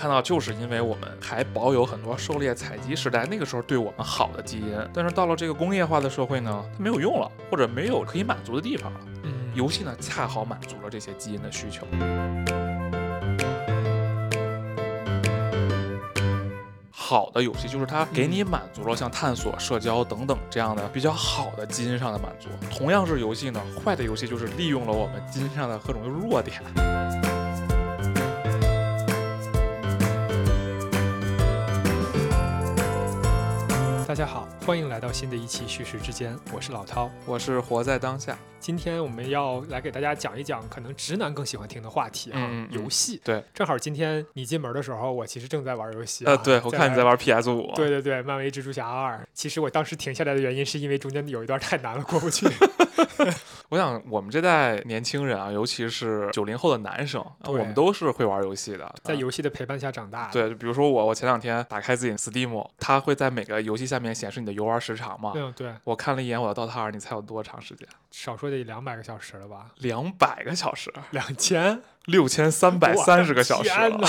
看到就是因为我们还保有很多狩猎采集时代那个时候对我们好的基因，但是到了这个工业化的社会呢，它没有用了，或者没有可以满足的地方了。嗯，游戏呢，恰好满足了这些基因的需求。好的游戏就是它给你满足了像探索、社交等等这样的比较好的基因上的满足。同样是游戏呢，坏的游戏就是利用了我们基因上的各种弱点。家好，欢迎来到新的一期叙事之间，我是老涛。我是活在当下，今天我们要来给大家讲一讲可能直男更喜欢听的话题啊，游戏。对，正好今天你进门的时候，我其实正在玩游戏、啊。呃，对我看你在。玩 PS 五，对对对，漫威蜘蛛侠二。其实我当时停下来的原因是因为中间有一段太难了，过不去。我想我们这代年轻人啊，尤其是九零后的男生，我们都是会玩游戏的，在啊游戏的陪伴下长大。，对，就比如说我，我前两天打开自己的 Steam，它会在每个游戏下面显示你的游玩时长嘛。嗯对，我看了一眼我的 DOTA 二，你猜有多长时间？少说得两百个小时了吧？两百个小时，两千，六千三百三十个小时天了。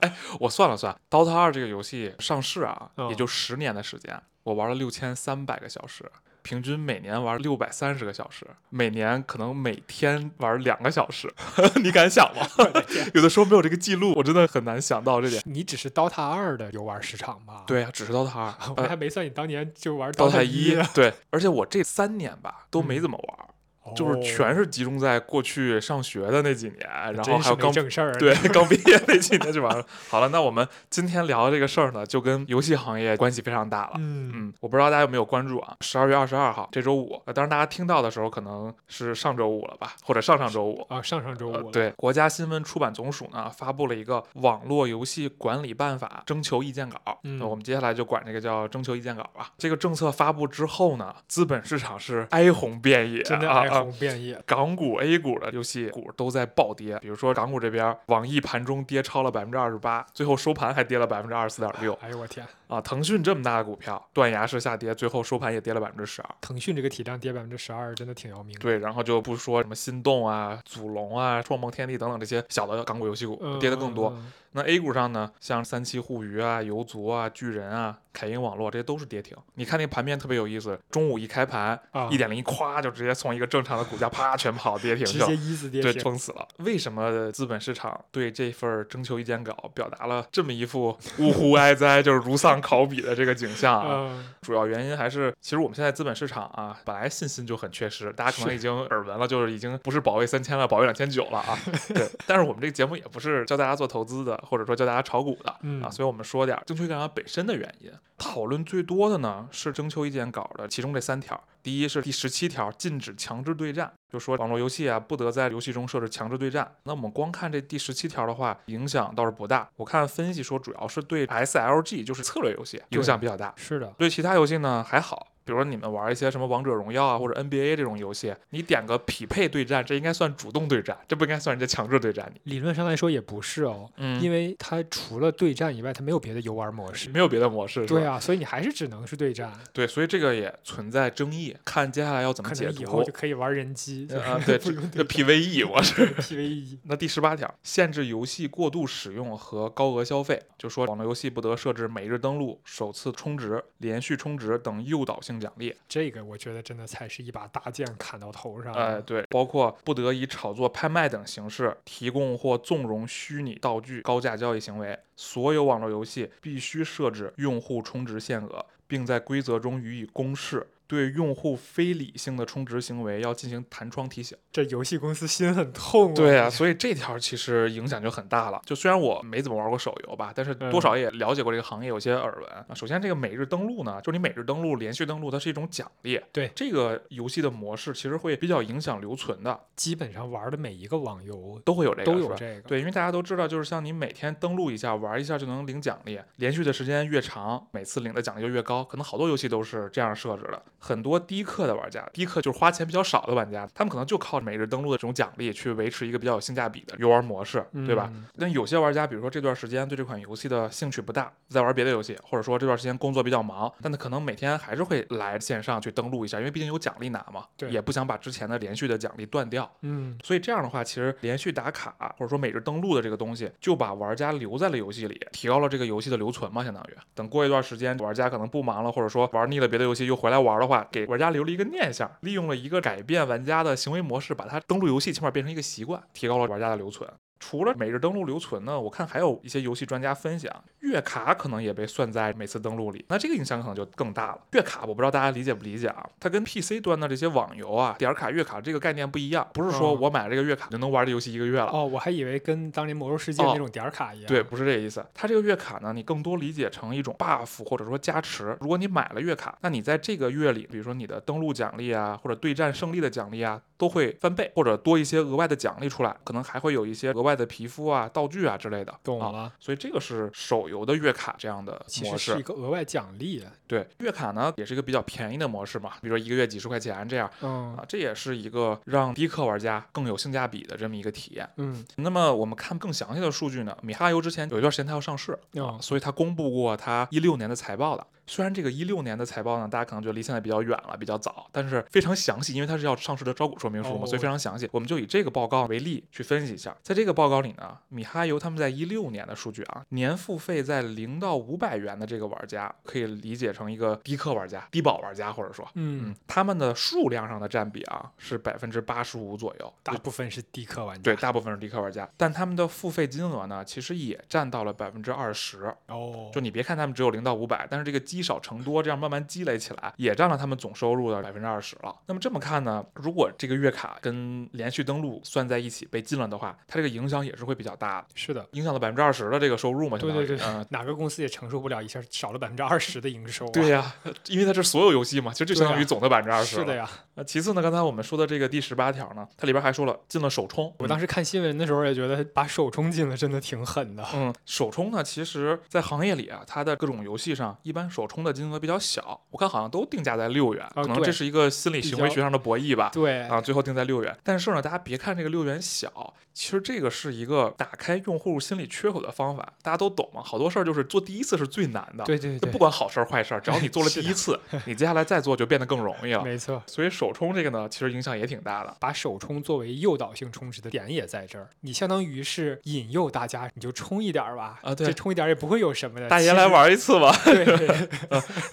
哎！我算了算，DOTA 二这个游戏上市啊，嗯也就十年的时间，我玩了六千三百个小时。平均每年玩六百三十个小时，每年可能每天玩两个小时，你敢想吗？有的时候没有这个记录，我真的很难想到这点。你只是 DOTA 二的游玩时长吧？，对啊，只是 DOTA 二，我呃还没算你当年就玩 DOTA 一一，对，而且我这三年吧都没嗯怎么玩，就是全是集中在过去上学的那几年，然后还有刚正事儿。对 刚毕业那几年就完了。好了，那我们今天聊的这个事儿呢，就跟游戏行业关系非常大了。嗯，嗯，我不知道大家有没有关注啊？十二月二十二号这周五，呃当然大家听到的时候可能是上周五了吧，或者上上周五。啊，上上周五对，国家新闻出版总署呢发布了一个《网络游戏管理办法》征求意见稿。嗯那我们接下来就管这个叫征求意见稿吧。这个政策发布之后呢，资本市场是哀鸿遍野，真的哀啊啊鸿遍野。港股、A 股的游戏股都在暴跌，比如说港股这边，网易盘中跌超了百分之二十八，最后收盘还跌了百分之二十四点六哎呦我天，啊！腾讯这么大的股票，断崖式下跌，最后收盘也跌了百分之十二。腾讯这个体量跌百分之十二，真的挺要命的。对，然后就不说什么心动啊、祖龙啊、创梦天地等等这些小的港股游戏股嗯，跌得更多。嗯嗯那 A 股上呢，像三七互娱啊、游族啊、巨人啊、凯英网络这些都是跌停。你看那个盘面特别有意思，中午一开盘，啊一点零咵就直接从一个正常的股价啪全跑跌停直接。一字跌停 对，停。撑死了。为什么资本市场对这份征求意见稿表达了这么一副呜呼 哀哉，就是如丧考妣的这个景象啊？嗯，主要原因还是，其实我们现在资本市场啊，本来信心就很缺失，大家可能已经耳闻了，就是已经不是保卫三千了，保卫两千九了啊。对，但是我们这个节目也不是教大家做投资的，或者说教大家炒股的。嗯啊，所以我们说点儿征求意见稿本身的原因。讨论最多的呢是征求意见稿的其中这三条。第一是第十七条，禁止强制对战，就说网络游戏啊不得在游戏中设置强制对战。那我们光看这第十七条的话，影响倒是不大。我看分析说，主要是对 SLG 就是策略游戏影响比较大，是的，对其他游戏呢还好。比如说你们玩一些什么王者荣耀啊或者 NBA 这种游戏，你点个匹配对战，这应该算主动对战，这不应该算人家强制对战你。理论上来说也不是哦，嗯因为它除了对战以外，它没有别的游玩模式。没有别的模式，对啊，所以你还是只能是对战，对，所以这个也存在争议，看接下来要怎么解读以后就。可以玩人机，啊，对，这对 PVE 我是。PVE。那第十八条，限制游戏过度使用和高额消费，就说网络游戏不得设置每日登录、首次充值、连续充值等诱导性奖励。这个我觉得真的才是一把大剑砍到头上。哎，对，包括不得以炒作、拍卖等形式提供或纵容虚拟道具高价交易行为。所有网络游戏必须设置用户充值限额，并在规则中予以公示。对用户非理性的充值行为要进行弹窗提醒。这游戏公司心很痛啊。对啊，所以这条其实影响就很大了。就虽然我没怎么玩过手游吧，但是多少也了解过这个行业，有些耳闻。啊，首先这个每日登录呢，就是你每日登录、连续登录，它是一种奖励。对这个游戏的模式，其实会比较影响留存的，基本上玩的每一个网游都会有这个，都有这个。对，因为大家都知道，就是像你每天登录一下，玩一下就能领奖励，连续的时间越长，每次领的奖励就越高。可能好多游戏都是这样设置的。很多低氪的玩家，低氪就是花钱比较少的玩家，他们可能就靠每日登录的这种奖励去维持一个比较有性价比的游玩模式，对吧？嗯那有些玩家，比如说这段时间对这款游戏的兴趣不大，在玩别的游戏，或者说这段时间工作比较忙，但他可能每天还是会来线上去登录一下，因为毕竟有奖励拿嘛，对也不想把之前的连续的奖励断掉。嗯，所以这样的话，其实连续打卡或者说每日登录的这个东西，就把玩家留在了游戏里，提高了这个游戏的留存嘛，相当于等过一段时间，玩家可能不忙了，或者说玩腻了别的游戏又回来玩的话，给玩家留了一个念想，利用了一个改变玩家的行为模式，把它登录游戏起码变成一个习惯，提高了玩家的留存。除了每日登录留存呢，我看还有一些游戏专家分享，月卡可能也被算在每次登录里，那这个影响可能就更大了。月卡我不知道大家理解不理解啊？它跟 PC 端的这些网游啊、点儿卡、月卡这个概念不一样，不是说嗯我买了这个月卡就能玩这游戏一个月了。哦，我还以为跟当年魔兽世界哦那种点儿卡一样。对，，不是这个意思。它这个月卡呢，你更多理解成一种 buff 或者说加持。如果你买了月卡，那你在这个月里，比如说你的登录奖励啊，或者对战胜利的奖励啊，都会翻倍，或者多一些额外的奖励出来，可能还会有一些额外的皮肤啊、道具啊之类的。啊。懂了。所以这个是手游的月卡这样的模式其实是一。个额外奖励。对，月卡呢也是一个比较便宜的模式嘛，比如说一个月几十块钱这样嗯啊，这也是一个让低氪玩家更有性价比的这么一个体验。嗯那么我们看更详细的数据呢，米哈游之前有一段时间它要上市，哦所以它公布过它一六年的财报的。虽然这个一六年的财报呢，大家可能觉得离现在比较远了，比较早，但是非常详细，因为它是要上市的招股说明书嘛，哦所以非常详细。我们就以这个报告为例去分析一下。在这个报告里呢，米哈游他们在一六年的数据啊，年付费在零到五百元的这个玩家，可以理解成一个低氪玩家、低保玩家，或者说。嗯嗯，，他们的数量上的占比啊是百分之八十五左右，大部分是低氪玩家。对，大部分是低氪玩家，但他们的付费金额呢，其实也占到了百分之二十。哦，就你别看他们只有零到五百，但是这个积少成多，这样慢慢积累起来，也占了他们总收入的百分之二十了。那么这么看呢，如果这个月卡跟连续登录算在一起被禁了的话，它这个影响也是会比较大的，是的。影响了百分之二十的这个收入嘛，对对对，嗯。哪个公司也承受不了一下少了百分之二十的营收、啊。对呀、因为它是所有游戏嘛，其实就相当于总的百分之二十。是的。呀，那其次呢，刚才我们说的这个第十八条呢，它里边还说了禁了首充。我当时看新闻的时候也觉得把首充进了真的挺狠的。嗯，首充呢，其实在行业里啊，它的各种游戏上，一般手冲的金额比较小，我看好像都定价在六元，哦可能这是一个心理行为学上的博弈吧。对，啊，最后定在六元。但是呢，大家别看这个六元小，其实这个是一个打开用户心理缺口的方法，大家都懂嘛。好多事儿就是做第一次是最难的，对对对，就不管好事儿坏事儿，只要你做了 第一次，你接下来再做就变得更容易了。没错。所以首充这个呢，其实影响也挺大的。把首充作为诱导性充值的点也在这儿，你相当于是引诱大家，你就充一点儿吧，啊对这充一点儿也不会有什么的。大爷来玩一次吧。对，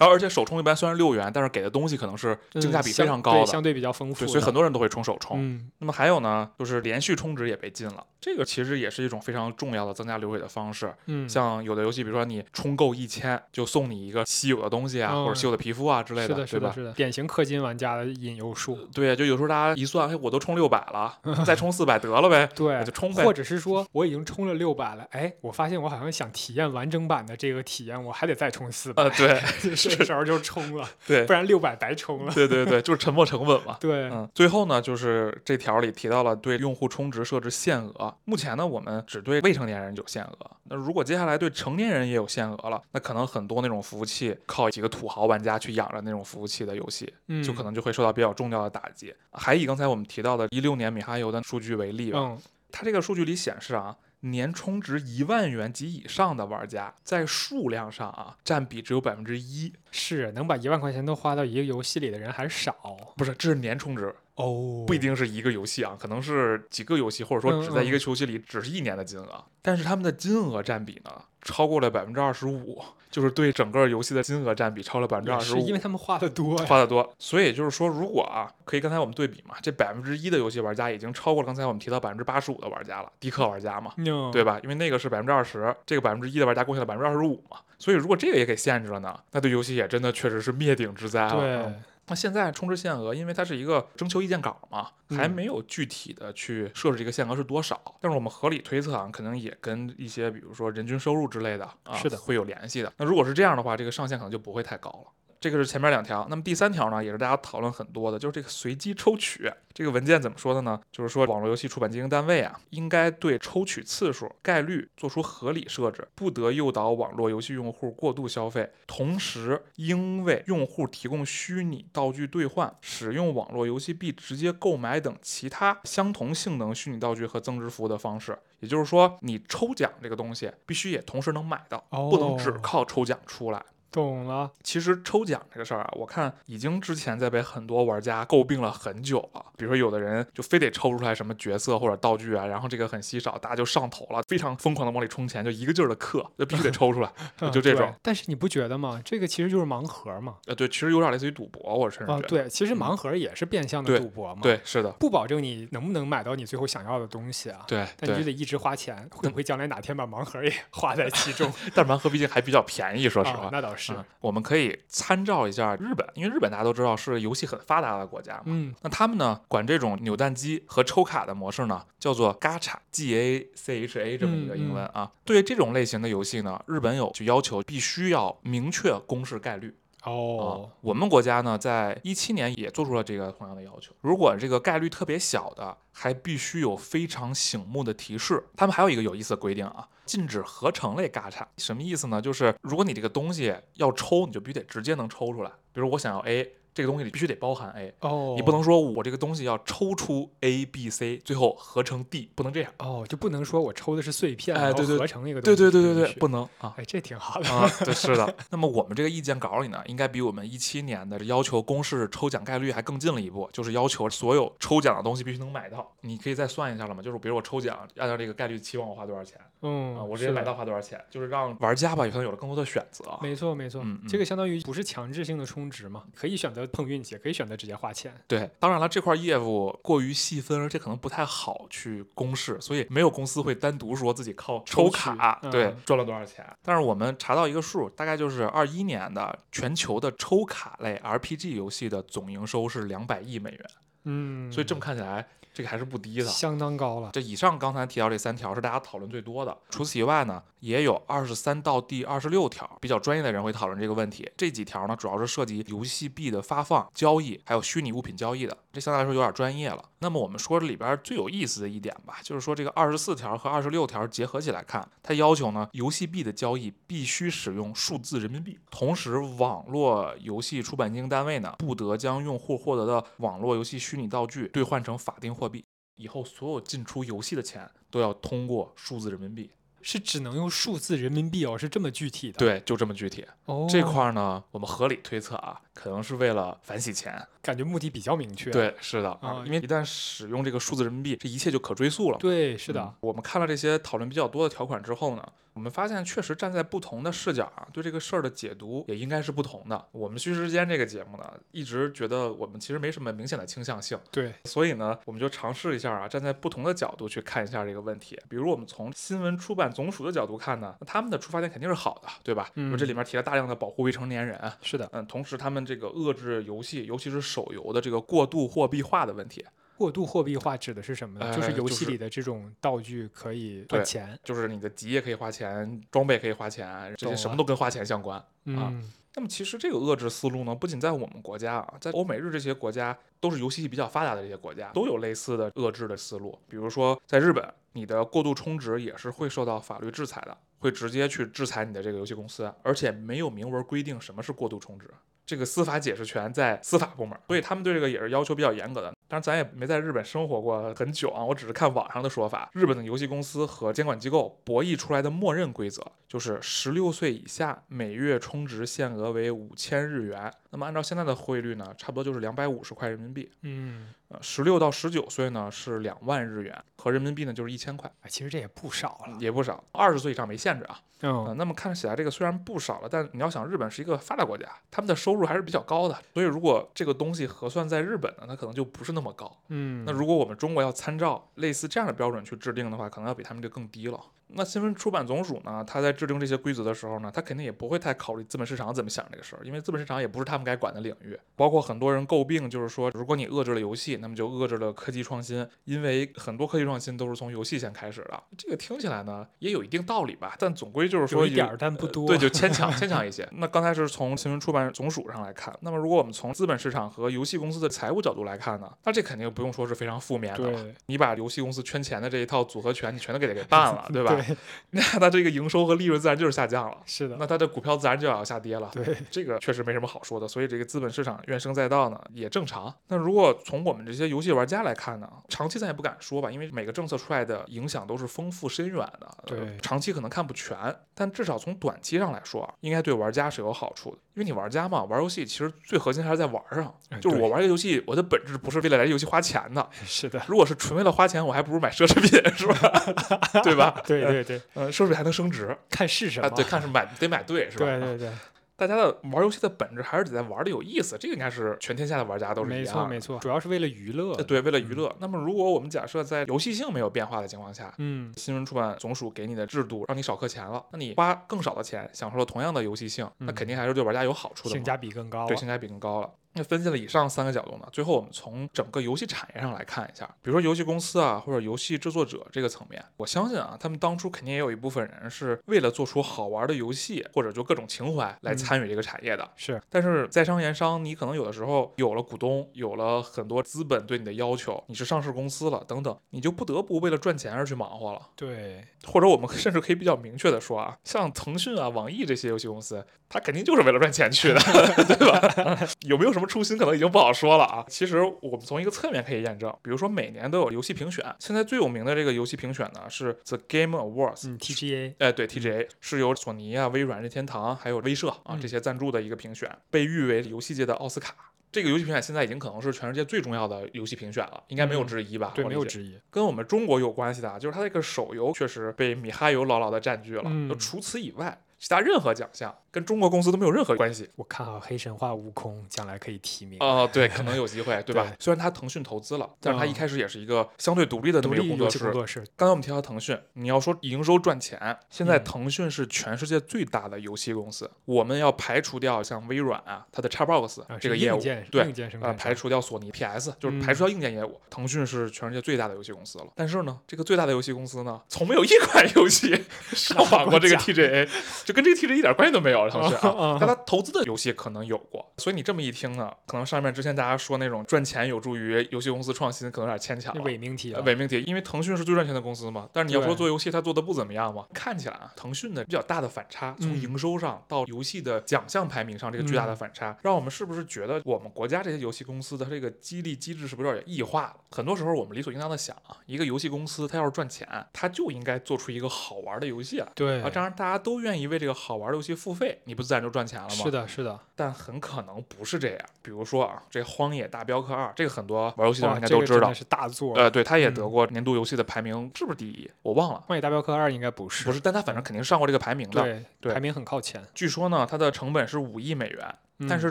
然后而且首充一般虽然六元，但是给的东西可能是性价比非常高的，对相对比较丰富对，所以很多人都会充首充。嗯，那么还有呢，就是连续充值也被禁了，这个其实也是一种非常重要的增加流水的方式。嗯，像有的游戏，比如说你充够一千，就送你一个稀有的东西啊，嗯或者稀有的皮肤啊之类是的，是的，对吧？是的，典型氪金玩家的引诱术。对，就有时候大家一算，哎，我都充六百了，再充四百得了呗，对，就充呗或。者是说我已经充了六百了，哎，我发现我好像想体验完整版的这个体验，我还得再充四百呃，，对 这时候就充了，对不然六百白充了。对对对，就是沉没成本嘛。对，嗯，最后呢，就是这条里提到了对用户充值设置限额。目前呢，我们只对未成年人有限额。那如果接下来对成年人也有限额了，那可能很多那种服务器靠几个土豪玩家去养着那种服务器的游戏，嗯，就可能就会受到比较重要的打击。还以刚才我们提到的一六年米哈游的数据为例吧，嗯，它这个数据里显示啊。年充值一万元及以上的玩家，在数量上啊，占比只有百分之一，是能把一万块钱都花到一个游戏里的人还少不是，这是年充值，哦。不一定是一个游戏啊，可能是几个游戏，或者说只在嗯一个游戏里只是一年的金额，但是他们的金额占比呢，超过了百分之二十五，就是对整个游戏的金额占比超了百分之二十五。是因。为他们花的多呀。花的多，所以就是说，如果啊，可以刚才我们对比嘛，这百分之一的游戏玩家已经超过了刚才我们提到百分之八十五的玩家了，低氪玩家嘛，嗯。对吧？因为那个是百分之二十，这个百分之一的玩家贡献了百分之二十五嘛，所以如果这个也给限制了呢，那对游戏也真的确实是灭顶之灾了。对。嗯，那现在充值限额，因为它是一个征求意见稿嘛，还嗯没有具体的去设置这个限额是多少。但是我们合理推测啊，可能也跟一些比如说人均收入之类的啊，是的会有联系的。那如果是这样的话，这个上限可能就不会太高了。这个是前面两条。那么第三条呢，也是大家讨论很多的，就是这个随机抽取。这个文件怎么说的呢？就是说网络游戏出版经营单位啊，应该对抽取次数、概率做出合理设置，不得诱导网络游戏用户过度消费。同时，应为用户提供虚拟道具兑换、使用网络游戏币直接购买等其他相同性能虚拟道具和增值服务的方式。也就是说，你抽奖这个东西必须也同时能买到，不能只哦靠抽奖出来。懂了。其实抽奖这个事儿啊，我看已经之前在被很多玩家诟病了很久了。比如说，有的人就非得抽出来什么角色或者道具啊，然后这个很稀少，大家就上头了，非常疯狂的往里充钱，就一个劲儿的氪，就必须得抽出来。嗯就这种对但是你不觉得吗？这个其实就是盲盒嘛。呃，对，其实有点类似于赌博，我甚至觉啊，得。对，其实嗯盲盒也是变相的赌博嘛。，对，是的，不保证你能不能买到你最后想要的东西啊。对对。但你就得一直花钱，会不会将来哪天把盲盒也 花在其中？但盲盒毕竟还比较便宜，说实话啊，。那倒是。嗯我们可以参照一下日本，因为日本大家都知道是游戏很发达的国家嘛。嗯，那他们呢，管这种扭蛋机和抽卡的模式呢，叫做 gacha，G A C H A 这么一个英文啊。对于这种类型的游戏呢，日本有就要求必须要明确公示概率。哦，，我们国家呢，在一七年也做出了这个同样的要求。如果这个概率特别小的，还必须有非常醒目的提示。他们还有一个有意思的规定啊，禁止合成类嘎嚓。什么意思呢？就是如果你这个东西要抽，你就必须得直接能抽出来。比如我想要 A，这个东西里必须得包含 A。哦，你不能说我这个东西要抽出 A、B、C，最后合成 D，不能这样。哦，就不能说我抽的是碎片，哎然后对对合成一个东对西对对对对，对不能啊。哎，这挺好的。啊，对，是的。那么我们这个意见稿里呢，应该比我们一七年的要求公式抽奖概率还更进了一步，就是要求所有抽奖的东西必须能买到。你可以再算一下了吗？就是比如我抽奖，按照这个概率期望我花多少钱嗯，啊？我直接买到花多少钱？就是让玩家吧，可能有了更多的选择。没错没错，嗯嗯这个相当于不是强制性的充值嘛，可以选择碰运气，也可以选择直接花钱。对，当然了，这块业务过于细分，而且可能不太好去公示，所以没有公司会单独说自己靠抽卡对嗯赚了多少钱。但是我们查到一个数，大概就是二一年的全球的抽卡类 RPG 游戏的总营收是两百亿美元，嗯，所以这么看起来，这个还是不低的。相当高了。这以上刚才提到这三条是大家讨论最多的，除此以外呢，也有二十三到第二十六条比较专业的人会讨论这个问题。这几条呢，主要是涉及游戏币的发放、交易，还有虚拟物品交易的，这相对来说有点专业了。那么我们说这里边最有意思的一点吧，就是说这个二十四条和二十六条结合起来看，它要求呢，游戏币的交易必须使用数字人民币，同时网络游戏出版经营单位呢，不得将用户获得的网络游戏虚拟道具兑换成法定货币。以后所有进出游戏的钱都要通过数字人民币。是只能用数字人民币哦，是这么具体的。，对，就这么具体。哦，这块儿呢，我们合理推测啊，可能是为了反洗钱。感觉目的比较明确。对，是的啊因为一旦使用这个数字人民币，这一切就可追溯了。对，是的嗯。我们看了这些讨论比较多的条款之后呢，我们发现确实站在不同的视角啊，对这个事儿的解读也应该是不同的。我们虚实之间这个节目呢，一直觉得我们其实没什么明显的倾向性，对，所以呢，我们就尝试一下啊，站在不同的角度去看一下这个问题。比如我们从新闻出版总署的角度看呢，那他们的出发点肯定是好的，对吧？嗯这里面提了大量的保护未成年人。是的。嗯，同时他们这个遏制游戏，尤其是手游的这个过度货币化的问题，过度货币化指的是什么呢？就是呃就是游戏里的这种道具可以对换钱。就是你的级也可以花钱，装备可以花钱，这些什么都跟花钱相关。嗯，那么其实这个遏制思路呢，不仅在我们国家啊，在欧美日这些国家都是游戏比较发达的这些国家，都有类似的遏制的思路。比如说在日本，你的过度充值也是会受到法律制裁的，会直接去制裁你的这个游戏公司，而且没有明文规定什么是过度充值。这个司法解释权在司法部门，所以他们对这个也是要求比较严格的。当然，咱也没在日本生活过很久啊，我只是看网上的说法。日本的游戏公司和监管机构博弈出来的默认规则就是，十六岁以下每月充值限额为五千日元。那么按照现在的汇率呢，差不多就是两百五十块人民币。嗯，呃，十六到十九岁呢是两万日元，合人民币呢就是一千块，哎，其实这也不少了。也不少。二十岁以上没限制啊。嗯呃，那么看起来这个虽然不少了，但你要想日本是一个发达国家，他们的收入还是比较高的，所以如果这个东西核算在日本呢，它可能就不是那么高。嗯，那如果我们中国要参照类似这样的标准去制定的话，可能要比他们这更低了。那新闻出版总署呢，他在制定这些规则的时候呢，他肯定也不会太考虑资本市场怎么想这个事儿，因为资本市场也不是他们该管的领域。包括很多人诟病，就是说，如果你遏制了游戏，那么就遏制了科技创新，因为很多科技创新都是从游戏先开始的。这个听起来呢，也有一定道理吧，但总归就是说有一点儿，但不多。对，就牵强 牵强一些。那刚才是从新闻出版总署上来看，那么如果我们从资本市场和游戏公司的财务角度来看呢，那这肯定不用说是非常负面的。对，你把游戏公司圈钱的这一套组合拳，你全都给它给办了，对吧？对，那它这个营收和利润自然就是下降了。是的。那它的股票自然就要下跌了。对，这个确实没什么好说的。所以这个资本市场怨声载道呢，也正常。那如果从我们这些游戏玩家来看呢，长期咱也不敢说吧，因为每个政策出来的影响都是丰富深远的。对，长期可能看不全，但至少从短期上来说啊，应该对玩家是有好处的。因为你玩家嘛，玩游戏其实最核心还是在玩上。就是我玩这个游戏，我的本质不是为了来游戏花钱的。是的。如果是纯为了花钱，我还不如买奢侈品，是吧？对吧？对对对。呃，奢侈品还能升值。看是什么？对，看是买得买对，是吧？对对对。大家的玩游戏的本质还是得在玩的有意思，这个应该是全天下的玩家都是一样。没错没错，主要是为了娱乐。对，为了娱乐。那么如果我们假设在游戏性没有变化的情况下，嗯，新闻出版总署给你的制度让你少氪钱了，那你花更少的钱享受了同样的游戏性，那肯定还是对玩家有好处的。性价比更高。对，性价比更高了。那分析了以上三个角度呢，最后我们从整个游戏产业上来看一下，比如说游戏公司啊，或者游戏制作者这个层面，我相信啊，他们当初肯定也有一部分人是为了做出好玩的游戏，或者就各种情怀来参与这个产业的。是，但是在商言商，你可能有的时候有了股东，有了很多资本对你的要求，你是上市公司了等等，你就不得不为了赚钱而去忙活了。对，或者我们 甚至可以比较明确的说啊，像腾讯啊、网易这些游戏公司，它肯定就是为了赚钱去的，对吧？有没有什么初心，可能已经不好。说了啊，其实我们从一个侧面可以验证，比如说每年都有游戏评选，现在最有名的这个游戏评选呢是 The Game Awards，嗯，TGA，哎，对，TGA 是由索尼啊、微软、任天堂还有威社啊这些赞助的一个评选，被誉为游戏界的奥斯卡。这个游戏评选现在已经可能是全世界最重要的游戏评选了，应该没有之一吧？对，没有之一。跟我们中国有关系的啊，就是它这个手游确实被米哈游牢牢的占据了。嗯，除此以外。其他任何奖项跟中国公司都没有任何关系。我看好黑神话悟空将来可以提名。哦，对，可能有机会，对吧？虽然他腾讯投资了，但是他一开始也是一个相对独立的那么一个工作室。刚才我们提到腾讯，你要说营收赚钱，现在腾讯是全世界最大的游戏公司。我们要排除掉像微软啊，它的 Xbox 这个业务，对，呃，排除掉索尼 PS，就是排除掉硬件业务，腾讯是全世界最大的游戏公司了。但是呢，这个最大的游戏公司呢，从没有一款游戏 上榜过这个 TGA。就跟这个 TGA 一点关系都没有，腾讯啊，但他投资的游戏可能有过，所以你这么一听呢，可能上面之前大家说那种赚钱有助于游戏公司创新，可能有点牵强。伪命题，伪命题，因为腾讯是最赚钱的公司嘛。但是你要说做游戏，它做的不怎么样嘛？看起来啊，腾讯的比较大的反差，从营收上到游戏的奖项排名上，这个巨大的反差，让我们是不是觉得我们国家这些游戏公司的这个激励机制是不是有点异化了？很多时候我们理所应当的想啊，一个游戏公司它要是赚钱，它就应该做出一个好玩的游戏啊。对啊，这样大家都愿意为。这个好玩的游戏付费，你不自然就赚钱了吗？是的，是的，但很可能不是这样。比如说啊，这《荒野大镖客二》，这个很多玩游戏的人应该都知道，是大作。呃，对，他也得过年度游戏的排名，是不是第一？我忘了，《荒野大镖客二》应该不是，不是，但他反正肯定上过这个排名的，对，排名很靠前。据说呢，它的成本是五亿美元。但是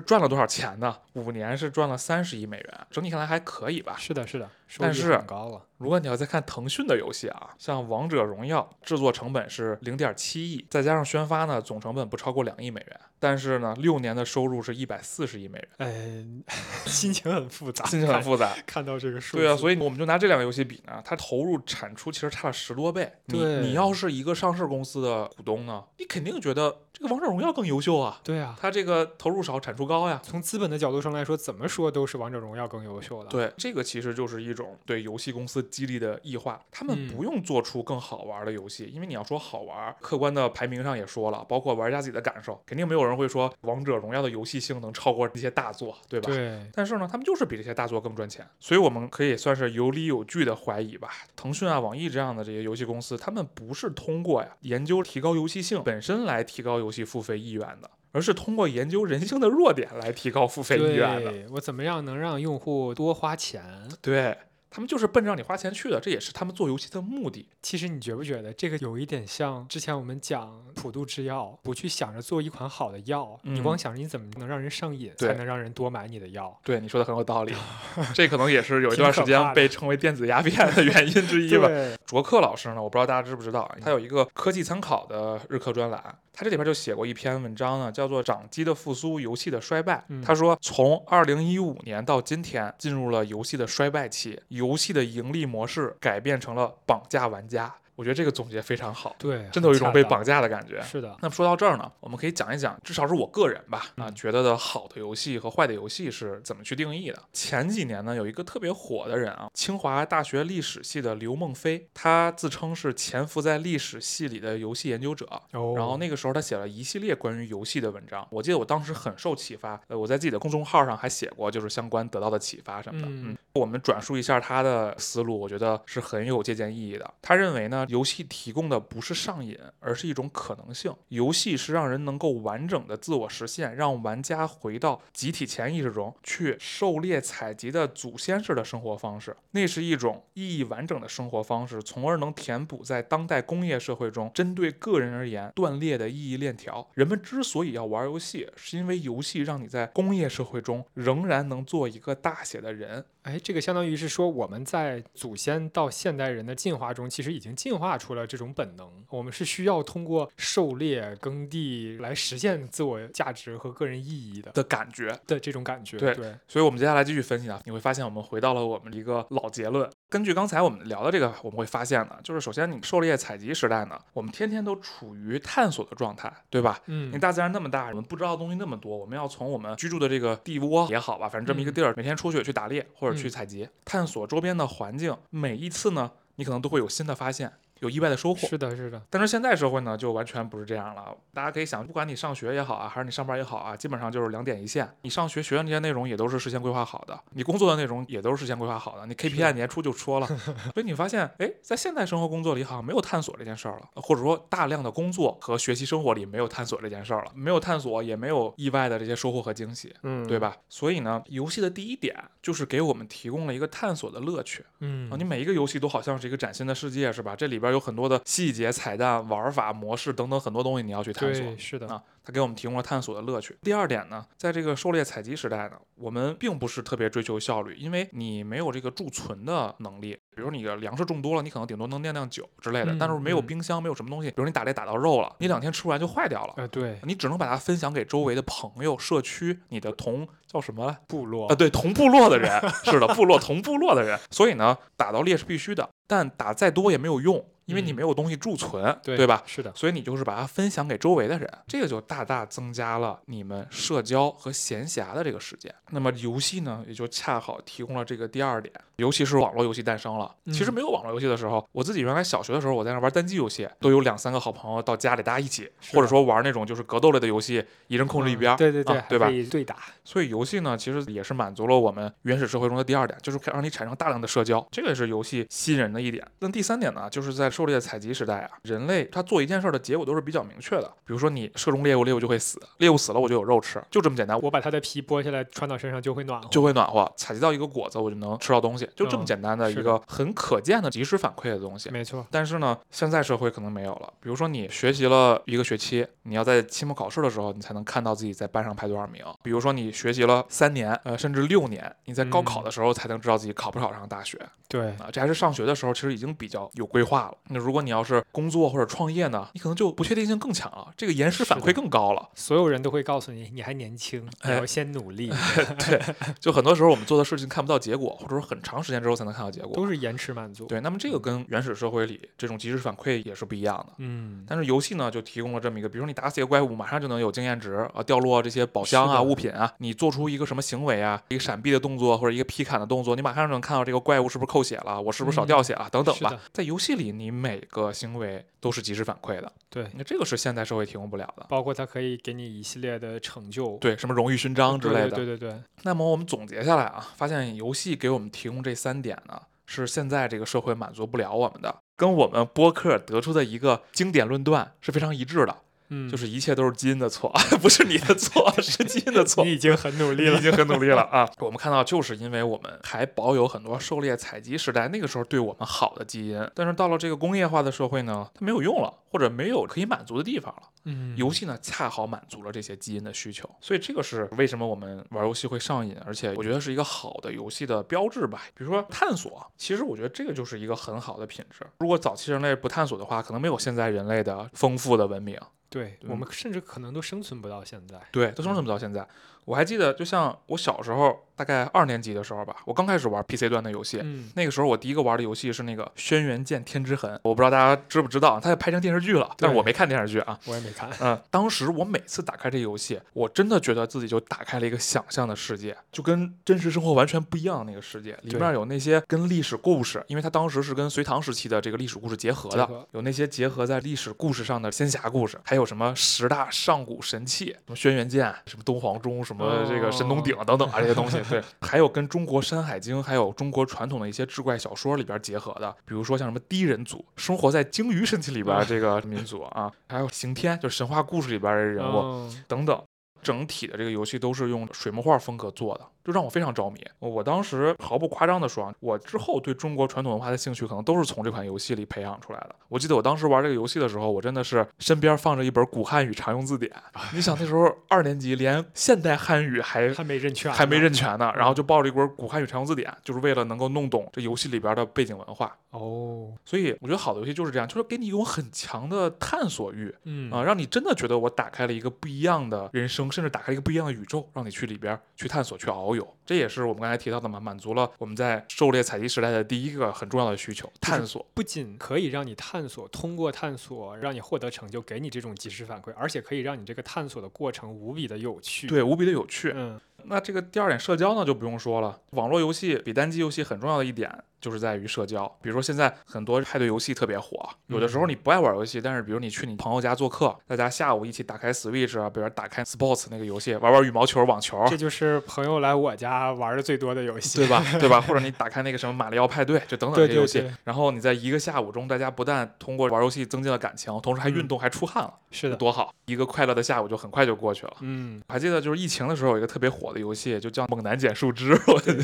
赚了多少钱呢？五年是赚了三十亿美元，整体看来还可以吧？是的，是的，但是高了。如果你要再看腾讯的游戏啊，像《王者荣耀》，制作成本是零点七亿，再加上宣发呢，总成本不超过两亿美元。但是呢，六年的收入是一百四十亿美元。哎，心情很复杂，心情很复杂。看到这个数，对啊，所以我们就拿这两个游戏比呢，它投入产出其实差了十多倍。对，你要是一个上市公司的股东呢，你肯定觉得。这个王者荣耀更优秀啊！对啊，它这个投入少，产出高呀。从资本的角度上来说，怎么说都是王者荣耀更优秀的。对，这个其实就是一种对游戏公司激励的异化。他们不用做出更好玩的游戏，因为你要说好玩，客观的排名上也说了，包括玩家自己的感受，肯定没有人会说王者荣耀的游戏性能超过这些大作，对吧？对。但是呢，他们就是比这些大作更赚钱，所以我们可以算是有理有据的怀疑吧。腾讯啊、网易这样的这些游戏公司，他们不是通过呀研究提高游戏性本身来提高游戏付费意愿。的，而是通过研究人性的弱点来提高付费意愿的。我怎么样能让用户多花钱？对。他们就是奔着让你花钱去的，这也是他们做游戏的目的。其实你觉不觉得这个有一点像之前我们讲普渡制药，不去想着做一款好的药，你嗯光想着你怎么能让人上瘾，才能让人多买你的药。对你说的很有道理，这可能也是有一段时间被称为电子鸦片的原因之一吧。卓克老师呢，我不知道大家知不知道啊，他有一个科技参考的日课专栏，他这里边就写过一篇文章呢，叫做《掌机的复苏，游戏的衰败》。嗯他说，从二零一五年到今天，进入了游戏的衰败期，游戏的盈利模式改变成了绑架玩家。我觉得这个总结非常好，对，真的有一种被绑架的感觉。是的，那么说到这儿呢，我们可以讲一讲，至少是我个人吧，啊，嗯觉得的好的游戏和坏的游戏是怎么去定义的。前几年呢，有一个特别火的人啊，清华大学历史系的刘梦飞，他自称是潜伏在历史系里的游戏研究者。哦，然后那个时候他写了一系列关于游戏的文章，我记得我当时很受启发，呃，我在自己的公众号上还写过，就是相关得到的启发什么的。嗯嗯，我们转述一下他的思路，我觉得是很有借鉴意义的。他认为呢，游戏提供的不是上瘾，而是一种可能性。游戏是让人能够完整的自我实现，让玩家回到集体潜意识中去狩猎采集的祖先式的生活方式。那是一种意义完整的生活方式，从而能填补在当代工业社会中针对个人而言断裂的意义链条。人们之所以要玩游戏，是因为游戏让你在工业社会中仍然能做一个大写的人。哎，这个相当于是说，我们在祖先到现代人的进化中，其实已经进化出了这种本能。我们是需要通过狩猎、耕地来实现自我价值和个人意义的的感觉。的这种感觉。对对，所以，我们接下来继续分析啊，你会发现我们回到了我们一个老结论。根据刚才我们聊的这个，我们会发现呢，就是首先你狩猎采集时代呢，我们天天都处于探索的状态，对吧？嗯你嗯，大自然那么大，我们不知道的东西那么多，我们要从我们居住的这个地窝也好吧，反正这么一个地儿，每天出去去打猎或者去嗯采集，探索周边的环境。每一次呢，你可能都会有新的发现，有意外的收获。是的，是的，但是现在社会呢，就完全不是这样了。大家可以想，不管你上学也好啊，还是你上班也好啊，基本上就是两点一线。你上学学的那些内容也都是事先规划好的，你工作的内容也都是事先规划好的。你 KPI 年初就说了，所以你发现，哎，在现代生活工作里好像没有探索这件事儿了，或者说大量的工作和学习生活里没有探索这件事儿了，没有探索，也没有意外的这些收获和惊喜。嗯，对？吧？所以呢，游戏的第一点就是给我们提供了一个探索的乐趣。嗯啊，你每一个游戏都好像是一个崭新的世界，是吧？这里边有很多的细节、彩蛋、玩法、模式等等很多东西你要去探索，是的，啊。它给我们提供了探索的乐趣。第二点呢，在这个狩猎采集时代呢，我们并不是特别追求效率，因为你没有这个贮存的能力。比如你的粮食种多了，你可能顶多能酿酿酒之类的，但是没有冰箱，没有什么东西。比如你打猎打到肉了，你两天吃不完就坏掉了。呃，对，你只能把它分享给周围的朋友、社区、你的同叫什么来？部落啊，对，同部落的人，是的，部落同部落的人。所以呢，打到猎是必须的，但打再多也没有用，因为你嗯没有东西贮存，对吧？？是的，所以你就是把它分享给周围的人，这个就大大增加了你们社交和闲暇的这个时间。那么游戏呢，也就恰好提供了这个第二点，尤其是网络游戏诞生了。其实嗯没有网络游戏的时候，我自己原来小学的时候，我在那玩单机游戏，都有两三个好朋友到家里大家一起，或者说玩那种就是格斗类的游戏，一人控制一嗯边儿，对对对，啊对吧可？以对打，所以游戏呢，其实也是满足了我们原始社会中的第二点，就是可以让你产生大量的社交，这个也是游戏吸引人的一点。那第三点呢，就是在狩猎采集时代啊，人类他做一件事儿的结果都是比较明确的，比如说你射中猎物，猎物就会死，猎物死了我就有肉吃，就这么简单。我把它的皮剥下来穿到身上就会暖和，就会暖和，采集到一个果子，我就能吃到东西，就这么嗯简单的一个很可见的及时反馈的东西。没错，但是呢，现在社会可能没有了。比如说，你学习了一个学期，你要在期末考试的时候，你才能看到自己在班上排多少名。比如说，你学习了三年，呃，甚至六年，你在高考的时候才能知道自己考不考上大学对，啊。这还是上学的时候，其实已经比较有规划了。那如果你要是工作或者创业呢，你可能就不确定性更强了，这个延时反馈更高了。所有人都会告诉你，你还年轻，你哎要先努力，对就很多时候我们做的事情看不到结果，或者说很长时间之后才能看到结果。都是延迟满足。对，那么这个跟原始社会里这种及时反馈也是不一样的。嗯，但是游戏呢，就提供了这么一个，比如说你打死一个怪物，马上就能有经验值啊，掉落这些宝箱啊、物品啊，你做出一个什么行为啊，一个闪避的动作或者一个劈砍的动作，你马上就能看到这个怪物是不是扣血了，我是不是少嗯掉血了、等等吧。在游戏里，你每个行为都是及时反馈的，对，那这个是现代社会提供不了的。包括它可以给你一系列的成就，对，什么荣誉勋章之类的。对对对对，那么我们总结下来啊，发现游戏给我们提供这三点呢，是现在这个社会满足不了我们的，跟我们播客得出的一个经典论断是非常一致的。嗯，就是一切都是基因的错，不是你的错，是基因的错。你已经很努力了已。经很努力了啊！我们看到，就是因为我们还保有很多狩猎采集时代那个时候对我们好的基因，但是到了这个工业化的社会呢，它没有用了，或者没有可以满足的地方了。嗯，游戏呢，恰好满足了这些基因的需求，所以这个是为什么我们玩游戏会上瘾，而且我觉得是一个好的游戏的标志吧。比如说探索，其实我觉得这个就是一个很好的品质。如果早期人类不探索的话，可能没有现在人类的丰富的文明。对我们甚至可能都生存不到现在。对，都生存不到现在。我还记得，就像我小时候，大概二年级的时候吧，我刚开始玩 PC 端的游戏。嗯，那个时候我第一个玩的游戏是那个《轩辕剑天之痕》，我不知道大家知不知道，它也拍成电视剧了，但是我没看电视剧啊。我也没看。嗯，当时我每次打开这游戏，我真的觉得自己就打开了一个想象的世界，就跟真实生活完全不一样的那个世界。里面有那些跟历史故事，因为它当时是跟隋唐时期的这个历史故事结合的，合有那些结合在历史故事上的仙侠故事，还有什么十大上古神器，什么轩辕剑，什么东皇钟，什么这个神农鼎等等啊这些东西。对，还有跟中国《山海经》还有中国传统的一些志怪小说里边结合的，比如说像什么低人族，生活在鲸鱼身体里边这个民族啊，还有刑天，就是神话故事里边的人物。哦等等。整体的这个游戏都是用水墨画风格做的，就让我非常着迷。我当时毫不夸张的说，我之后对中国传统文化的兴趣可能都是从这款游戏里培养出来的。我记得我当时玩这个游戏的时候，我真的是身边放着一本古汉语常用字典。你想那时候二年级，连现代汉语还还没认全呢，还没认全呢，然后就抱着一本古汉语常用字典，就是为了能够弄懂这游戏里边的背景文化。哦，所以我觉得好的游戏就是这样，就是给你一种很强的探索欲。嗯啊，让你真的觉得我打开了一个不一样的人生，甚至打开一个不一样的宇宙，让你去里边去探索、去遨游。这也是我们刚才提到的嘛，满足了我们在狩猎采集时代的第一个很重要的需求——探索。不仅可以让你探索，通过探索让你获得成就，给你这种及时反馈，而且可以让你这个探索的过程无比的有趣。，对，无比的有趣。嗯，那这个第二点，社交呢就不用说了。网络游戏比单机游戏很重要的一点就是在于社交。比如说现在很多派对游戏特别火，有的时候你不爱玩游戏，但是比如你去你朋友家做客，大家下午一起打开 Switch 啊，比如打开 Sports 那个游戏，玩玩羽毛球、网球，这就是朋友来我家玩的最多的游戏，对吧？对吧？或者你打开那个什么马里奥派对，就等等对这些游戏，对对然后你在一个下午中，大家不但通过玩游戏增进了感情，同时还运动还出汗了，是的，多好！一个快乐的下午就很快就过去了。嗯，我还记得就是疫情的时候有一个特别火的游戏，就叫《猛男捡树枝》。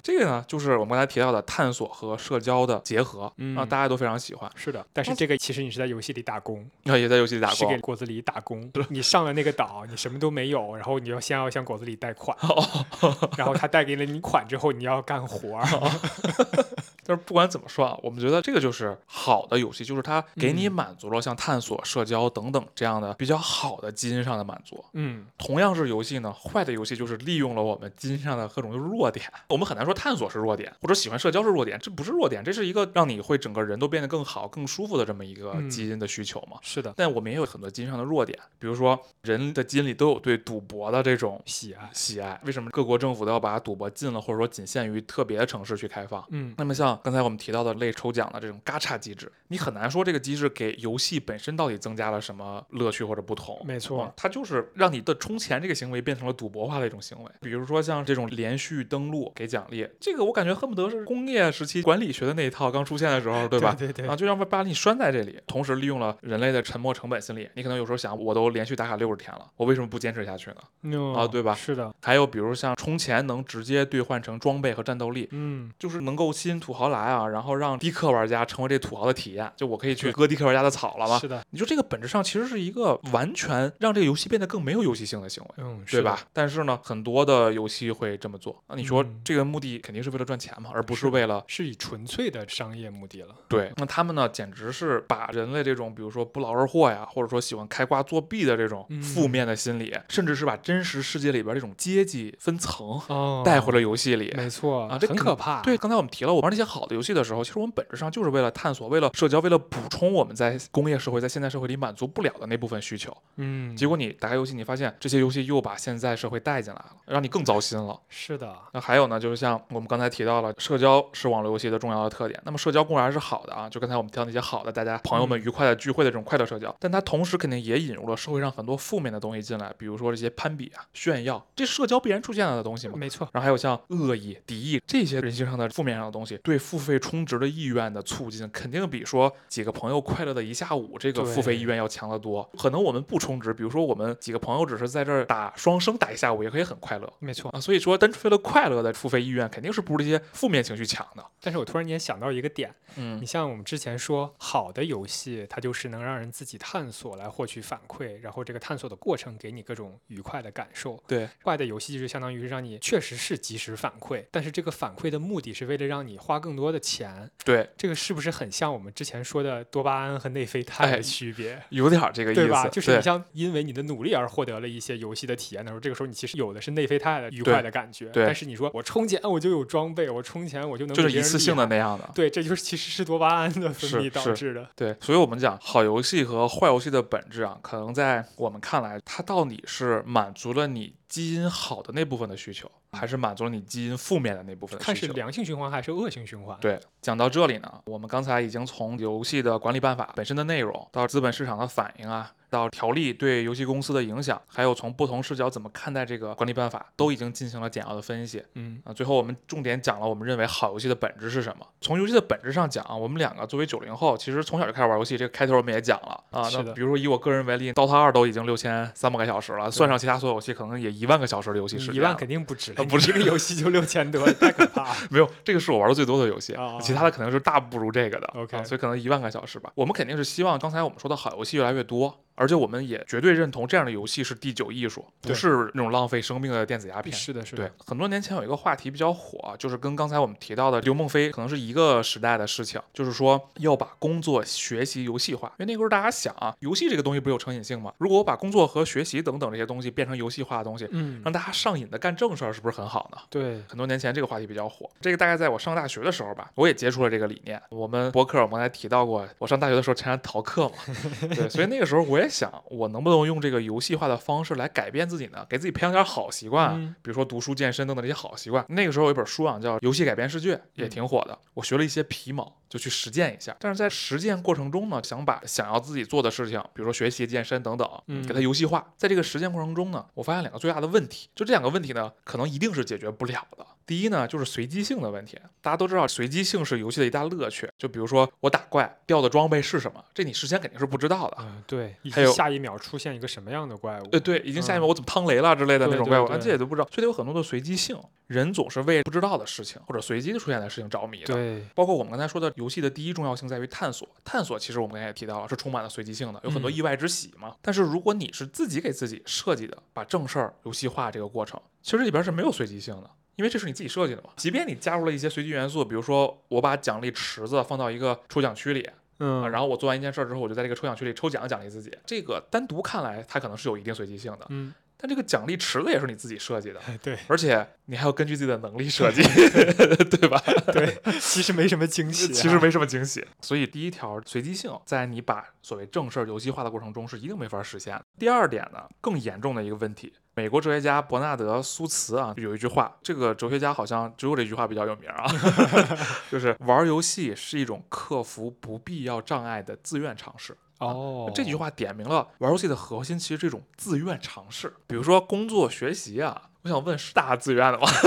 这个呢，就是我们刚才提到的探索和社交的结合，嗯啊，大家都非常喜欢。是的。但是这个其实你是在游戏里打工，啊，也在游戏里打工是给。果子狸打工。你上了那个岛，你什么都没有，然后你要先要向果子狸贷款，然后他贷给了你款之后，你要干活儿。但是不管怎么说啊，我们觉得这个就是好的游戏，就是它给你嗯满足了像探索、社交等等这样的比较好的基因上的满足。嗯，同样是游戏呢，坏的游戏就是利用了我们基因上的各种弱点。我们很难说探索是弱点，或者喜欢社交是弱点，这不是弱点，这是一个让你会整个人都变得更好、更舒服的这么一个嗯基因的需求嘛。是的，但我们也有很多基因上的弱点，比如说人的基因里都有对赌博的这种喜爱。喜爱。为什么各国政府都要把赌博禁了，或者说仅限于特别的城市去开放？嗯，那么像刚才我们提到的类抽奖的这种嘎嚓机制，你很难说这个机制给游戏本身到底增加了什么乐趣或者不同。没错嗯它就是让你的充钱这个行为变成了赌博化的一种行为。比如说像这种连续登录给奖励，这个我感觉恨不得是工业时期管理学的那一套刚出现的时候，对吧？对对啊，就要么把你拴在这里，同时利用了人类的沉没成本心理。你可能有时候想，我都连续打卡六十天了，我为什么不坚持下去呢？嗯啊对吧是的，还有比如像充钱能直接兑换成装备和战斗力，嗯，就是能够吸引土豪来啊，然后让低氪玩家成为这土豪的体验。就我可以去割低氪玩家的草了嘛？是的，你说这个本质上其实是一个完全让这个游戏变得更没有游戏性的行为。嗯，对吧？？但是呢，很多的游戏会这么做。那你说嗯这个目的肯定是为了赚钱嘛，而不是为了是以纯粹的商业目的了。对。那他们呢，简直是把人类这种比如说不劳而获呀，或者说喜欢开挂作弊的这种嗯负面的心理，甚至是把真实世界里边这种阶级分层哦带回了游戏里。没错啊这很可怕。对，刚才我们提了，我玩那些好的游戏的时候，其实我们本质上就是为了探索、为了社交、为了补充我们在工业社会、在现代社会里满足不了的那部分需求。嗯，结果你打开游戏，你发现这些游戏又把现在社会带进来了，让你更更糟心了。是的，那还有呢，就是像我们刚才提到了，社交是网络游戏的重要的特点。那么社交固然是好的啊，就刚才我们提到那些好的，大家朋友们愉快的聚会的这种快乐社交，但它同时肯定也引入了社会上很多负面的东西进来，比如说这些攀比啊、炫耀，这社交必然出现的东西嘛。没错，然后还有像恶意、敌意这些人性上的负面上的东西，对付费充值的意愿的促进，肯定比说几个朋友快乐的一下午这个付费意愿要强得多。可能我们不充值，比如说我们几个朋友只是在这儿打双生打一下午，也可以很快乐。没错啊，所以说单纯为了快乐的付费意愿，肯定是不如这些负面情绪强的。但是我突然间想到一个点，嗯你像我们之前说，好的游戏它就是能让人自己探索来获取反馈，然后这个探索的过程给你各种愉快的感受。对，坏的游戏就是相当于是让你确实是及时反馈，但是这个反馈的目的是为了让你花更多的钱。对，这个是不是很像我们之前说的多巴胺和内啡肽区别？有点这个意思，对吧？就是你像因为你的努力而获得了一些游戏的体验的时候，这个时候你其实有的是内啡肽的愉快的感觉。对但是你说我充钱我就有装备，我充钱我就能就是一次性的那样的。对，这就是其实是多巴胺的分泌导致的。对，所以我们讲好游戏和坏游戏的本质啊，可能在我们看来，它到底是满足了你基因好的那部分的需求，还是满足了你基因负面的那部分的看是？良性循环还是恶性循环？对，讲到这里呢，我们刚才已经从游戏的管理办法本身的内容，到资本市场的反应啊，到条例对游戏公司的影响，还有从不同视角怎么看待这个管理办法，都已经进行了简要的分析。嗯，啊，最后我们重点讲了我们认为好游戏的本质是什么。从游戏的本质上讲啊，我们两个作为九零后，其实从小就开始玩游戏，这个开头我们也讲了啊。那比如说以我个人为例，《DOTA 二》都已经六千三百个小时了，算上其他所有游戏，可能也一万个小时的游戏时间。一万肯定不止了，啊不是一个游戏就六千多，太可怕了。没有，这个是我玩的最多的游戏，哦其他的可能是大不如这个的。OK 啊所以可能一万个小时吧。我们肯定是希望刚才我们说的好游戏越来越多，而且我们也绝对认同这样的游戏是第九艺术，不是那种浪费生命的电子鸦片。是的，是的对的，，很多年前有一个话题比较火，就是跟刚才我们提到的刘梦飞可能是一个时代的事情，就是说要把工作、学习游戏化。因为那个时候大家想啊，游戏这个东西不是有成瘾性吗？如果我把工作和学习等等这些东西变成游戏化的东西，嗯，让大家上瘾的干正事儿，是不是很好呢？对，很多年前这个话题比较火，这个大概在我上大学的时候吧，我也接触了这个理念。我们博客我们刚才提到过，我上大学的时候常常逃课嘛，对，所以那个时候我也想，我能不能用这个游戏化的方式来改变自己呢？给自己培养点好习惯，嗯比如说读书、健身等等这些好习惯。那个时候有一本书啊，叫《游戏改变世界》，也嗯挺火的。我学了一些皮毛，就去实践一下。但是在实践过程中呢，想把想要自己做的事情，比如说学习、健身等等，嗯给它游戏化。在这个实践过程中呢，我发现两个最大的问题，就这两个问题呢，可能一定是解决不了的。第一呢，就是随机性的问题。大家都知道，随机性是游戏的一大乐趣。就比如说我打怪掉的装备是什么，这你事先肯定是不知道的。嗯，对，以还有及下一秒出现一个什么样的怪物？呃，对，已经下一嗯秒我怎么趟雷了之类的那种怪物，啊，对这也都不知道，所以有很多的随机性。人总是为不知道的事情或者随机的出现的事情着迷的。对，包括我们刚才说的，游戏的第一重要性在于探索。探索其实我们刚才也提到了，是充满了随机性的，有很多嗯意外之喜嘛。但是如果你是自己给自己设计的，把正事儿游戏化这个过程，其实这里边是没有随机性的。因为这是你自己设计的嘛，即便你加入了一些随机元素，比如说我把奖励池子放到一个抽奖区里，啊，嗯，然后我做完一件事儿之后，我就在这个抽奖区里抽奖奖励自己，这个单独看来它可能是有一定随机性的，嗯，但这个奖励池子也是你自己设计的，对而且你还要根据自己的能力设计，对吧？对，其实没什么惊喜啊，其实没什么惊喜。所以第一条随机性，在你把所谓正事儿游戏化的过程中是一定没法实现的。第二点呢，更严重的一个问题，美国哲学家伯纳德·苏茨啊有一句话，这个哲学家好像只有这句话比较有名啊，就是玩游戏是一种克服不必要障碍的自愿尝试。哦，这句话点明了玩游戏的核心其实是一种自愿尝试。比如说工作、学习啊，我想问是大家自愿的吗？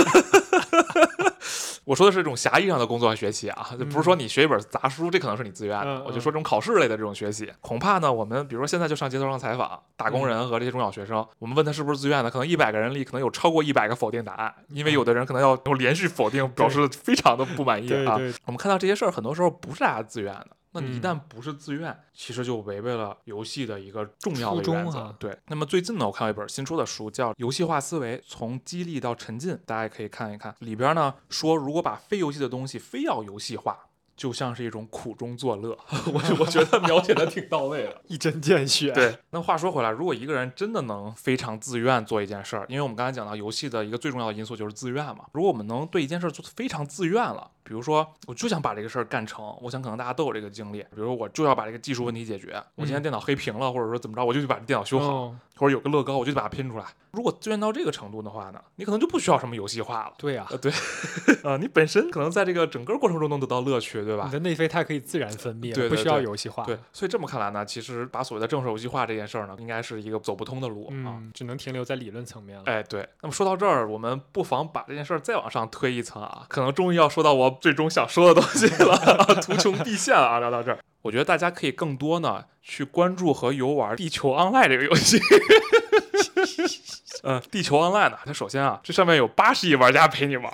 我说的是这种狭义上的工作和学习啊，就不是说你学一本杂书，这可能是你自愿的。嗯我就说这种考试类的这种学习，恐怕呢，我们比如说现在就上街头上采访打工人和这些中小学生，我们问他是不是自愿的，可能一百个人里可能有超过一百个否定答案，因为有的人可能要用连续否定表示非常的不满意啊。我们看到这些事儿，很多时候不是大家自愿的。那你一嗯旦不是自愿，其实就违背了游戏的一个重要的原则。啊对，那么最近呢，我看到一本新出的书，叫《游戏化思维：从激励到沉浸》，大家也可以看一看。里边呢说，如果把非游戏的东西非要游戏化，就像是一种苦中作乐。我我觉得描写的挺到位的。一针见血。对，那话说回来，如果一个人真的能非常自愿做一件事儿，因为我们刚才讲到游戏的一个最重要的因素就是自愿嘛。如果我们能对一件事儿做非常自愿了，比如说我就想把这个事儿干成，我想可能大家都有这个经历，比如说我就要把这个技术问题解决，我今天电脑黑屏了，或者说怎么着，我就去把这电脑修好，哦或者有个乐高，我就把它拼出来。如果自愿到这个程度的话呢，你可能就不需要什么游戏化了。对呀、呃，对，呃，你本身可能在这个整个过程中能得到乐趣，对吧你？的内啡肽可以自然分泌了，对对不需要对游戏化。对，所以这么看来呢，其实把所谓的正式游戏化这件事儿呢，应该是一个走不通的路啊。嗯，只能停留在理论层面了。哎，对。那么说到这儿，我们不妨把这件事儿再往上推一层啊，可能终于要说到我最终想说的东西了，图穷匕见啊。聊到这儿，我觉得大家可以更多呢去关注和游玩《地球 Online》这个游戏。嗯，地球 Online 呢，它首先啊，这上面有八十亿玩家陪你玩，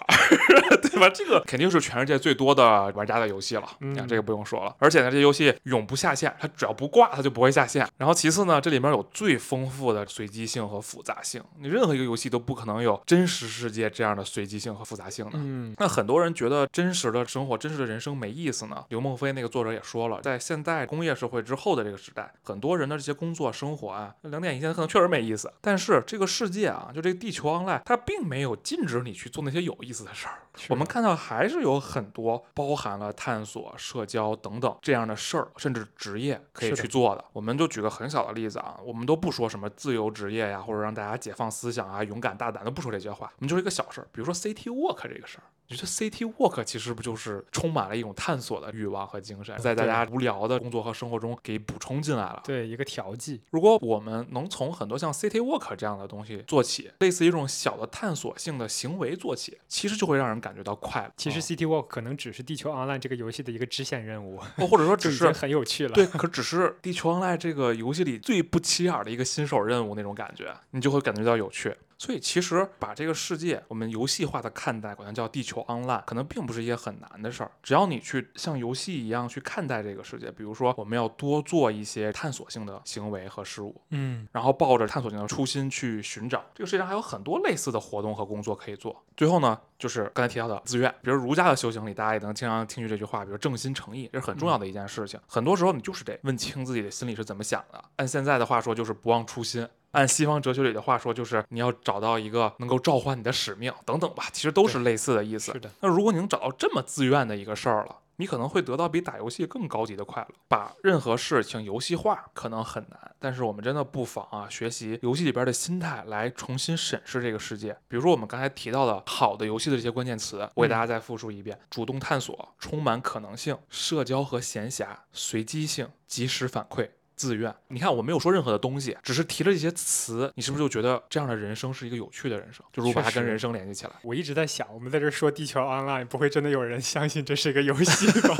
对吧？这个肯定是全世界最多的玩家的游戏了，嗯啊，这个不用说了。而且呢，这游戏永不下线，它只要不挂，它就不会下线。然后其次呢，这里面有最丰富的随机性和复杂性，你任何一个游戏都不可能有真实世界这样的随机性和复杂性的。嗯，那很多人觉得真实的生活、真实的人生没意思呢。刘梦飞那个作者也说了，在现代工业社会之后的这个时代，很多人的这些工作生活啊，两点一线可能确实没意思。但是这个世界啊，就这个地球 online，它并没有禁止你去做那些有意思的事儿。我们看到还是有很多包含了探索、社交等等这样的事儿，甚至职业可以去做的。我们就举个很小的例子啊，我们都不说什么自由职业呀，或者让大家解放思想啊、勇敢大胆，都不说这些话。我们就是一个小事儿，比如说 City Walk 这个事儿。你觉得 City Walk 其实不就是充满了一种探索的欲望和精神，在大家无聊的工作和生活中给补充进来了。对，一个调剂。如果我们能从很多像 City Walk 这样的东西做起，类似于一种小的探索性的行为做起，其实就会让人感觉到快乐。其实啊 City Walk 可能只是地球 Online 这个游戏的一个支线任务，哦或者说 只是很有趣了。对，可只是地球 Online 这个游戏里最不起眼的一个新手任务那种感觉，你就会感觉到有趣。所以其实把这个世界我们游戏化的看待，管它叫地球 online，可能并不是一件很难的事儿。只要你去像游戏一样去看待这个世界，比如说我们要多做一些探索性的行为和事物，嗯，然后抱着探索性的初心去寻找。这个世界上还有很多类似的活动和工作可以做。最后呢，就是刚才提到的自愿，比如儒家的修行里，大家也能经常听去这句话，比如正心诚意，这是很重要的一件事情。很多时候你就是得问清自己的心里是怎么想的。按现在的话说，就是不忘初心。按西方哲学里的话说，就是你要找到一个能够召唤你的使命，等等吧，其实都是类似的意思是。的，那如果你能找到这么自愿的一个事儿了，你可能会得到比打游戏更高级的快乐。把任何事情游戏化可能很难，但是我们真的不妨啊，学习游戏里边的心态来重新审视这个世界。比如说我们刚才提到的好的游戏的这些关键词，我给大家再复述一遍：主动探索、充满可能性、社交和闲暇、随机性、及时反馈。自愿，你看我没有说任何的东西，只是提了一些词，你是不是就觉得这样的人生是一个有趣的人生？就如果把它跟人生联系起来，我一直在想，我们在这说地球 Online，不会真的有人相信这是一个游戏吧？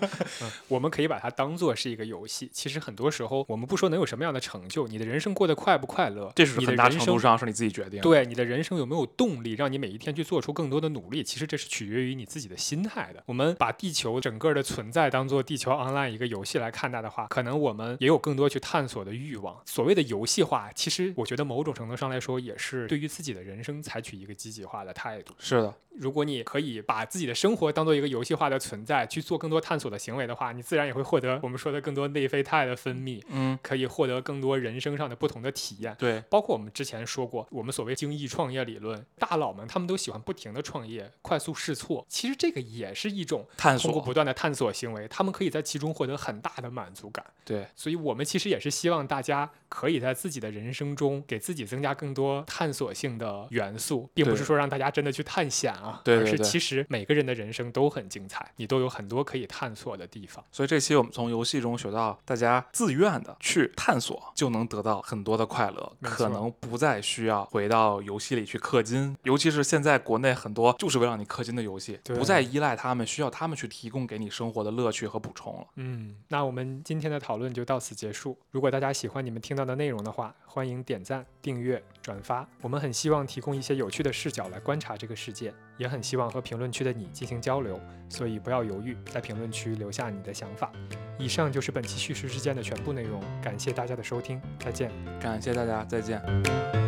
我们可以把它当做是一个游戏。其实很多时候，我们不说能有什么样的成就，你的人生过得快不快乐，这是你的很大程度上是你自己决定的。对你的人生有没有动力，让你每一天去做出更多的努力？其实这是取决于你自己的心态的。我们把地球整个的存在当做地球 online 一个游戏来看待的话，可能我们也有更多去探索的欲望。所谓的游戏化，其实我觉得某种程度上来说，也是对于自己的人生采取一个积极化的态度。是的，如果你可以把自己的生活当做一个游戏化的存在，去做更多探索的行为的话，你自然也会获得我们说的更多内啡肽的分泌，嗯，可以获得更多人生上的不同的体验。对，包括我们之前说过，我们所谓精益创业理论，大佬们他们都喜欢不停的创业，快速试错。其实这个也是一种探通过索，不断的探索行为，他们可以在其中获得很大的满足感。对，所以我们其实也是希望大家可以在自己的人生中给自己增加更多探索性的元素，并不是说让大家真的去探险啊，对对对而是其实每个人的人生都很精彩，你都有很多可以探索的地方。所以这期我们从游戏中学到，大家自愿的去探索，就能得到很多的快乐，可能不再需要回到游戏里去氪金。尤其是现在国内很多就是为了你氪金的游戏，不再依赖他们，需要他们去提供给你生活的乐趣和补充了。嗯，那我们今天的讨论就到此结束。如果大家喜欢你们听到的内容的话，欢迎点赞、订阅、转发。我们很希望提供一些有趣的视角来观察这个世界，也很希望和评论区的你进行交流。所以不要犹豫，在评论区留下你的想法。以上就是本期叙事之间的全部内容，感谢大家的收听，再见。感谢大家，再见。